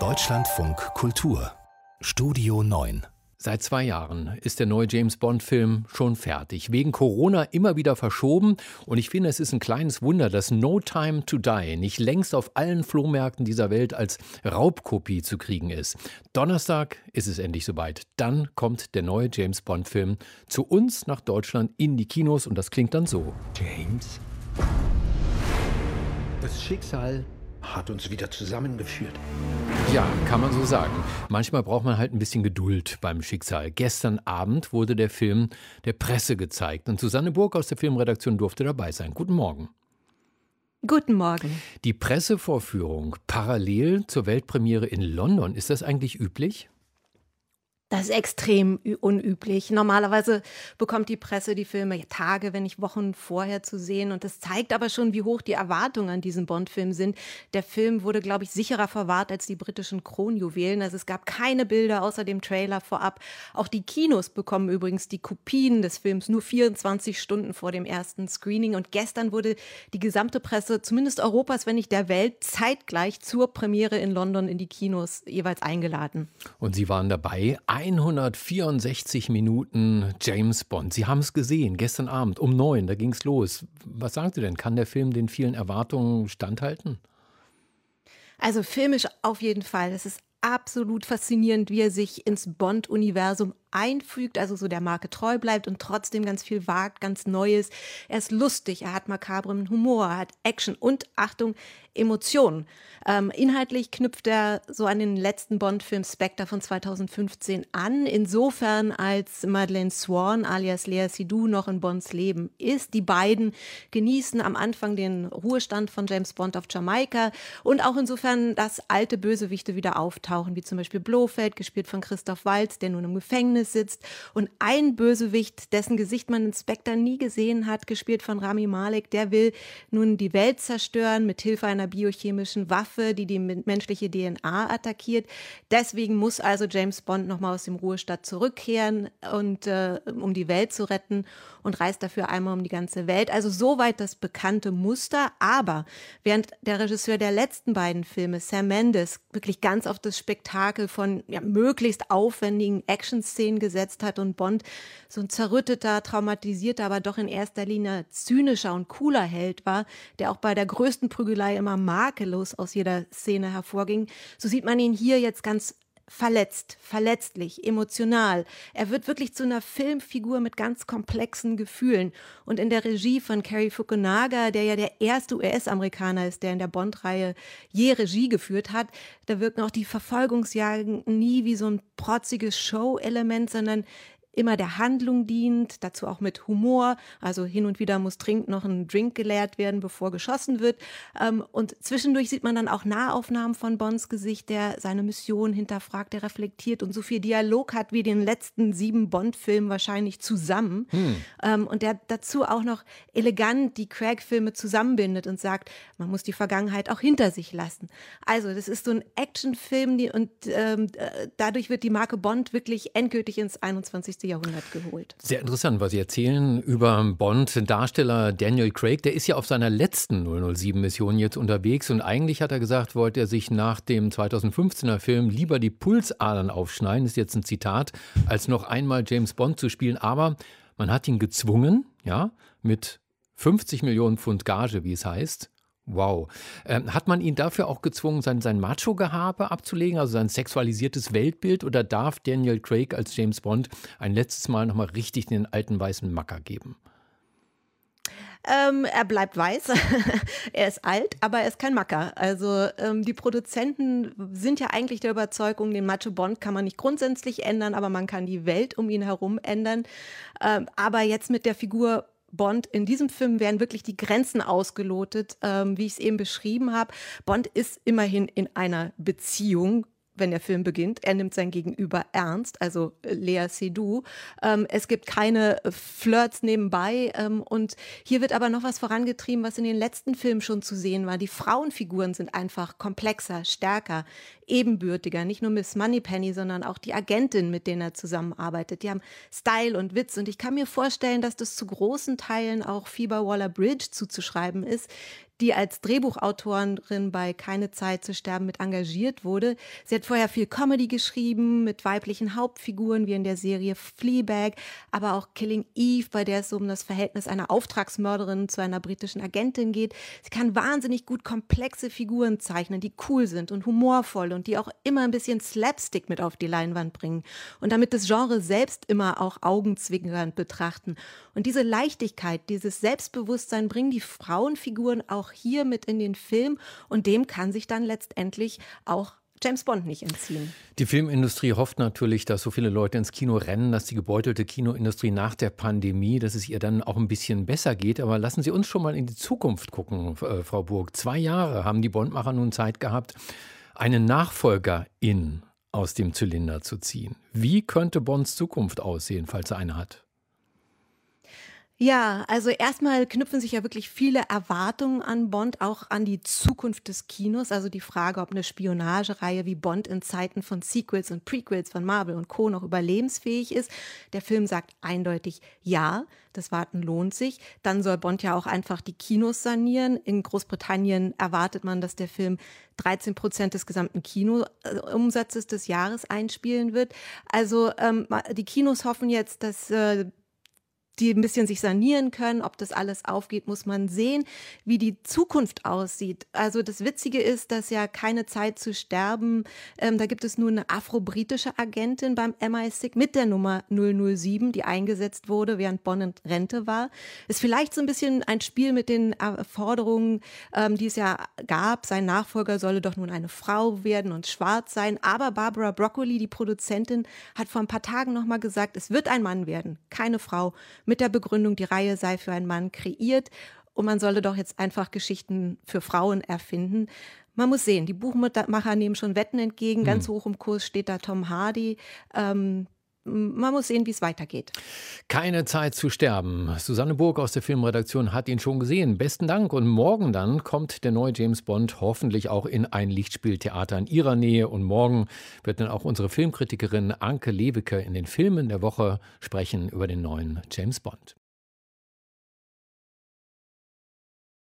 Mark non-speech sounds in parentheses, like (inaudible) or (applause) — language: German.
Deutschlandfunk Kultur Studio 9 Seit zwei Jahren ist der neue James Bond-Film schon fertig. Wegen Corona immer wieder verschoben. Und ich finde, es ist ein kleines Wunder, dass No Time to Die nicht längst auf allen Flohmärkten dieser Welt als Raubkopie zu kriegen ist. Donnerstag ist es endlich soweit. Dann kommt der neue James Bond-Film zu uns nach Deutschland in die Kinos. Und das klingt dann so. James? Das Schicksal hat uns wieder zusammengeführt. Ja, kann man so sagen. Manchmal braucht man halt ein bisschen Geduld beim Schicksal. Gestern Abend wurde der Film der Presse gezeigt und Susanne Burg aus der Filmredaktion durfte dabei sein. Guten Morgen. Guten Morgen. Die Pressevorführung parallel zur Weltpremiere in London, ist das eigentlich üblich? Das ist extrem unüblich. Normalerweise bekommt die Presse die Filme Tage, wenn nicht Wochen vorher zu sehen. Und das zeigt aber schon, wie hoch die Erwartungen an diesen Bond-Film sind. Der Film wurde, glaube ich, sicherer verwahrt als die britischen Kronjuwelen. Also es gab keine Bilder außer dem Trailer vorab. Auch die Kinos bekommen übrigens die Kopien des Films nur 24 Stunden vor dem ersten Screening. Und gestern wurde die gesamte Presse, zumindest Europas, wenn nicht der Welt, zeitgleich zur Premiere in London in die Kinos jeweils eingeladen. Und Sie waren dabei. 164 Minuten James Bond. Sie haben es gesehen, gestern Abend um neun, da ging es los. Was sagen Sie denn? Kann der Film den vielen Erwartungen standhalten? Also filmisch auf jeden Fall. Es ist absolut faszinierend, wie er sich ins Bond-Universum einfügt, also so der Marke treu bleibt und trotzdem ganz viel wagt, ganz Neues. Er ist lustig, er hat makabren Humor, er hat Action und Achtung, Emotionen. Ähm, inhaltlich knüpft er so an den letzten Bond-Film Spectre von 2015 an, insofern als Madeleine Swan alias Lea Seydoux noch in Bonds Leben ist. Die beiden genießen am Anfang den Ruhestand von James Bond auf Jamaika und auch insofern, dass alte Bösewichte wieder auftauchen, wie zum Beispiel Blofeld, gespielt von Christoph Waltz, der nun im Gefängnis Gefängnis sitzt und ein Bösewicht, dessen Gesicht man in Spectre nie gesehen hat, gespielt von Rami Malek, der will nun die Welt zerstören mit Hilfe einer biochemischen Waffe, die die menschliche DNA attackiert. Deswegen muss also James Bond nochmal aus dem Ruhestand zurückkehren und äh, um die Welt zu retten und reist dafür einmal um die ganze Welt. Also soweit das bekannte Muster. Aber während der Regisseur der letzten beiden Filme, Sam Mendes, wirklich ganz auf das Spektakel von ja, möglichst aufwendigen Action-Szenen Szenen gesetzt hat und Bond so ein zerrütteter, traumatisierter, aber doch in erster Linie zynischer und cooler Held war, der auch bei der größten Prügelei immer makellos aus jeder Szene hervorging, so sieht man ihn hier jetzt ganz verletzt, verletzlich, emotional. Er wird wirklich zu einer Filmfigur mit ganz komplexen Gefühlen. Und in der Regie von Cary Fukunaga, der ja der erste US-Amerikaner ist, der in der Bond-Reihe je Regie geführt hat, da wirken auch die Verfolgungsjagden nie wie so ein protziges Show-Element, sondern immer der Handlung dient, dazu auch mit Humor. Also hin und wieder muss dringend noch ein Drink geleert werden, bevor geschossen wird. Ähm, und zwischendurch sieht man dann auch Nahaufnahmen von Bonds Gesicht, der seine Mission hinterfragt, der reflektiert und so viel Dialog hat wie den letzten sieben Bond-Filmen wahrscheinlich zusammen. Hm. Ähm, und der dazu auch noch elegant die Craig-Filme zusammenbindet und sagt, man muss die Vergangenheit auch hinter sich lassen. Also das ist so ein Actionfilm und ähm, äh, dadurch wird die Marke Bond wirklich endgültig ins 21. Jahrhundert geholt. Sehr interessant, was Sie erzählen über Bond. Darsteller Daniel Craig, der ist ja auf seiner letzten 007-Mission jetzt unterwegs und eigentlich hat er gesagt, wollte er sich nach dem 2015er Film lieber die Pulsadern aufschneiden, ist jetzt ein Zitat, als noch einmal James Bond zu spielen. Aber man hat ihn gezwungen, ja, mit 50 Millionen Pfund Gage, wie es heißt, Wow. Ähm, hat man ihn dafür auch gezwungen, sein, sein Macho-Gehabe abzulegen, also sein sexualisiertes Weltbild? Oder darf Daniel Craig als James Bond ein letztes Mal nochmal richtig den alten weißen Macker geben? Ähm, er bleibt weiß. (laughs) er ist alt, aber er ist kein Macker. Also ähm, die Produzenten sind ja eigentlich der Überzeugung, den Macho Bond kann man nicht grundsätzlich ändern, aber man kann die Welt um ihn herum ändern. Ähm, aber jetzt mit der Figur Bond, in diesem Film werden wirklich die Grenzen ausgelotet, ähm, wie ich es eben beschrieben habe. Bond ist immerhin in einer Beziehung wenn der Film beginnt. Er nimmt sein Gegenüber ernst, also äh, Lea Seydoux. Ähm, es gibt keine äh, Flirts nebenbei. Ähm, und hier wird aber noch was vorangetrieben, was in den letzten Filmen schon zu sehen war. Die Frauenfiguren sind einfach komplexer, stärker, ebenbürtiger. Nicht nur Miss Moneypenny, sondern auch die Agentin, mit denen er zusammenarbeitet. Die haben Style und Witz. Und ich kann mir vorstellen, dass das zu großen Teilen auch Phoebe Waller-Bridge zuzuschreiben ist, die als Drehbuchautorin bei Keine Zeit zu sterben mit engagiert wurde. Sie hat vorher viel Comedy geschrieben mit weiblichen Hauptfiguren wie in der Serie Fleabag, aber auch Killing Eve, bei der es um das Verhältnis einer Auftragsmörderin zu einer britischen Agentin geht. Sie kann wahnsinnig gut komplexe Figuren zeichnen, die cool sind und humorvoll und die auch immer ein bisschen Slapstick mit auf die Leinwand bringen und damit das Genre selbst immer auch augenzwinkernd betrachten. Und diese Leichtigkeit, dieses Selbstbewusstsein bringen die Frauenfiguren auch hier mit in den Film und dem kann sich dann letztendlich auch James Bond nicht entziehen. Die Filmindustrie hofft natürlich, dass so viele Leute ins Kino rennen, dass die gebeutelte Kinoindustrie nach der Pandemie, dass es ihr dann auch ein bisschen besser geht. Aber lassen Sie uns schon mal in die Zukunft gucken, äh, Frau Burg. Zwei Jahre haben die Bondmacher nun Zeit gehabt, einen Nachfolgerin aus dem Zylinder zu ziehen. Wie könnte Bonds Zukunft aussehen, falls er eine hat? Ja, also erstmal knüpfen sich ja wirklich viele Erwartungen an Bond, auch an die Zukunft des Kinos. Also die Frage, ob eine Spionagereihe wie Bond in Zeiten von Sequels und Prequels von Marvel und Co. noch überlebensfähig ist. Der Film sagt eindeutig ja, das Warten lohnt sich. Dann soll Bond ja auch einfach die Kinos sanieren. In Großbritannien erwartet man, dass der Film 13 Prozent des gesamten Kinoumsatzes des Jahres einspielen wird. Also ähm, die Kinos hoffen jetzt, dass äh, die ein bisschen sich sanieren können. Ob das alles aufgeht, muss man sehen, wie die Zukunft aussieht. Also das Witzige ist, dass ja keine Zeit zu sterben. Ähm, da gibt es nur eine afro-britische Agentin beim MI6 mit der Nummer 007, die eingesetzt wurde, während Bonn in Rente war. Ist vielleicht so ein bisschen ein Spiel mit den Forderungen, ähm, die es ja gab. Sein Nachfolger solle doch nun eine Frau werden und schwarz sein. Aber Barbara Broccoli, die Produzentin, hat vor ein paar Tagen nochmal gesagt, es wird ein Mann werden, keine Frau mit der Begründung, die Reihe sei für einen Mann kreiert und man solle doch jetzt einfach Geschichten für Frauen erfinden. Man muss sehen, die Buchmacher nehmen schon Wetten entgegen. Hm. Ganz hoch im Kurs steht da Tom Hardy. Ähm, man muss sehen, wie es weitergeht. Keine Zeit zu sterben. Susanne Burg aus der Filmredaktion hat ihn schon gesehen. Besten Dank. Und morgen dann kommt der neue James Bond hoffentlich auch in ein Lichtspieltheater in Ihrer Nähe. Und morgen wird dann auch unsere Filmkritikerin Anke Lewicke in den Filmen der Woche sprechen über den neuen James Bond.